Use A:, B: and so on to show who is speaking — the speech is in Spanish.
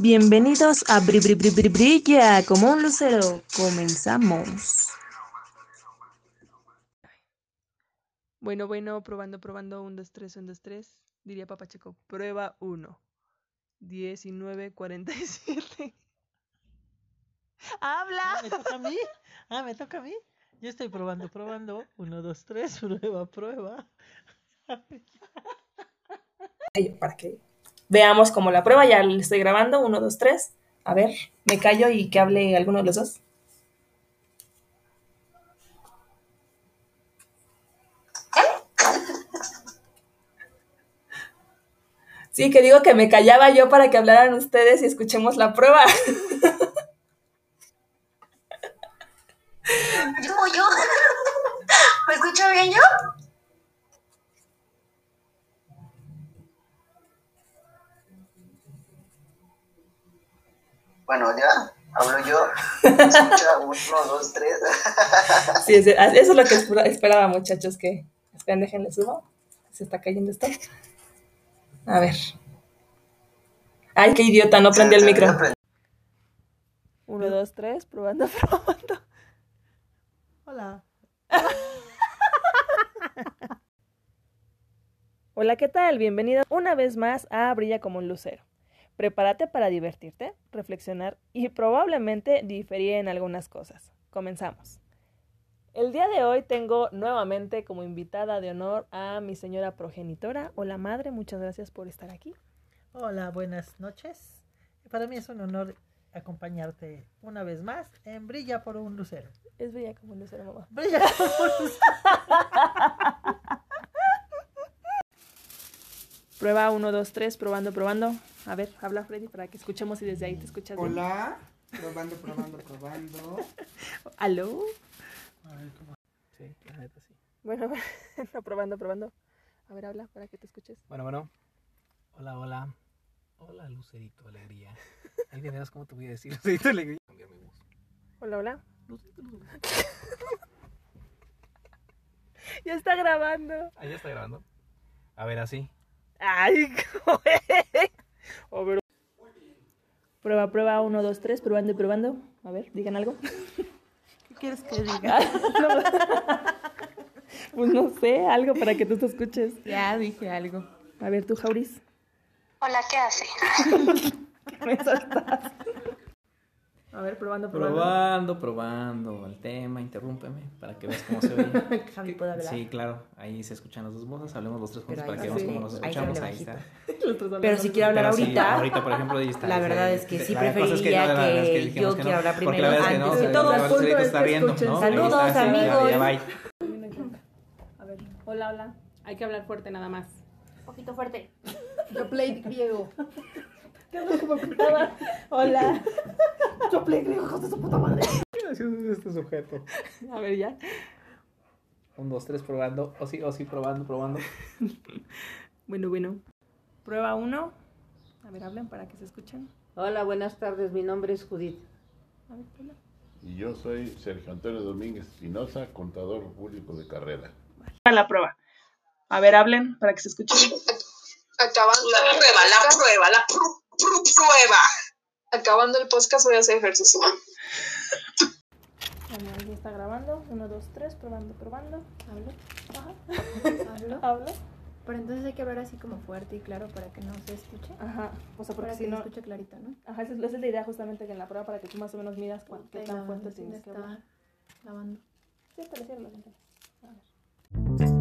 A: Bienvenidos a Bri Bri Bri Bri Brilla como un lucero. Comenzamos. Bueno, bueno, probando, probando. 1, 2, 3, 1, 2, 3. Diría Papacheco. Prueba 1. 1947. ¡Habla!
B: Ah, ¿Me toca a mí? Ah, ¿me toca a mí? Yo estoy probando, probando. 1, 2, 3, prueba, prueba.
A: Ay, para que veamos como la prueba. Ya le estoy grabando. 1, 2, 3. A ver, me callo y que hable alguno de los dos. Sí, que digo que me callaba yo para que hablaran ustedes y escuchemos la prueba.
C: Yo, yo. ¿Me escucho bien yo? Bueno, ya, hablo yo. ¿Me escucha? Uno, dos, tres.
A: Sí, es- eso es lo que espera- esperaba, muchachos, que esperen, déjenle subo. Se está cayendo esto. A ver. Ay, qué idiota, no prendí el micro. Uno, dos, tres, probando, probando.
B: Hola.
A: Hola, ¿qué tal? Bienvenido una vez más a Brilla como un lucero. Prepárate para divertirte, reflexionar y probablemente diferir en algunas cosas. Comenzamos. El día de hoy tengo nuevamente como invitada de honor a mi señora progenitora. Hola madre, muchas gracias por estar aquí.
B: Hola, buenas noches. Para mí es un honor acompañarte una vez más en Brilla por un lucero.
A: Es Brilla como un lucero, mamá.
B: Brilla por un lucero.
A: Prueba 1, 2, 3, probando, probando. A ver, habla Freddy para que escuchemos y desde ahí te escuchas bien.
D: Hola, probando, probando, probando.
A: ¿Aló?
B: A ver cómo. Sí, la neta sí.
A: Bueno, no, probando, probando. A ver, habla para que te escuches.
E: Bueno, bueno. Hola, hola. Hola, Lucerito Alegría. Ahí de veras, ¿cómo te voy a decir? Lucerito Alegría. Cambiar mi voz.
A: Hola, hola.
E: Lucerito, Lucerito.
A: Ya está grabando.
E: Ahí ya está grabando. A ver, así.
A: Ay, güey. A ver. Prueba, prueba, uno, dos, tres, probando y probando. A ver, digan algo.
B: ¿Qué quieres que diga?
A: Pues no sé, algo para que tú te escuches.
F: Ya dije algo.
A: A ver, tú, Jauris.
C: Hola, ¿qué hace?
A: ¿Qué mesa estás? A ver, probando, probando.
E: Probando, probando el tema, interrúmpeme para que veas cómo se oye.
F: Javi puede hablar.
E: Sí, claro, ahí se escuchan las dos voces, hablemos los tres juntos para que veamos
A: sí,
E: cómo nos escuchamos. Ahí está.
F: Pero si quiero hablar
E: sí,
F: ahorita,
E: ahorita, por ejemplo, ahí está.
F: la verdad es que sí
E: es
F: preferiría
E: no, verdad es
F: que
E: dijimos
F: yo
E: no,
F: quiera hablar
E: Porque la
F: primero
E: verdad es que no,
F: antes
E: o
F: de
E: sea,
F: todos.
E: el está
A: que.
E: ¿no?
F: Saludos, amigos.
E: ya bye.
A: A ver, hola, hola. Hay que hablar fuerte nada más.
C: Un poquito fuerte.
F: Yo play griego.
A: Hola.
F: Play hijos de su puta madre.
E: gracioso es este sujeto.
A: A ver, ya.
E: Un, dos, tres, probando. O sí, o sí, probando, probando.
A: Bueno, bueno. Prueba uno. A ver, hablen para que se escuchen.
F: Hola, buenas tardes. Mi nombre es Judith.
A: A ver, habla.
G: Y yo soy Sergio Antonio Domínguez Espinosa, contador público de carrera.
A: A la prueba. A ver, hablen para que se escuchen.
H: Acabando la prueba, la prueba, la pru- pru- prueba. Acabando el podcast voy a hacer ejercicio.
A: Bueno, está grabando. Uno, dos, tres. Probando, probando.
I: ¿Hablo?
A: Ajá.
I: ¿Hablo?
A: Habla.
I: Pero entonces hay que hablar así como fuerte y claro para que no se escuche.
A: Ajá. O sea, porque
I: Para
A: si
I: que
A: no.
I: se escuche clarito, ¿no?
A: Ajá, esa es, esa es la idea justamente que en la prueba para que tú más o menos miras cuán- qué
I: Ahí
A: tan fuerte tienes que
I: está
A: hablar.
I: lavando.
A: Sí, lo cierro la ventana. A ver.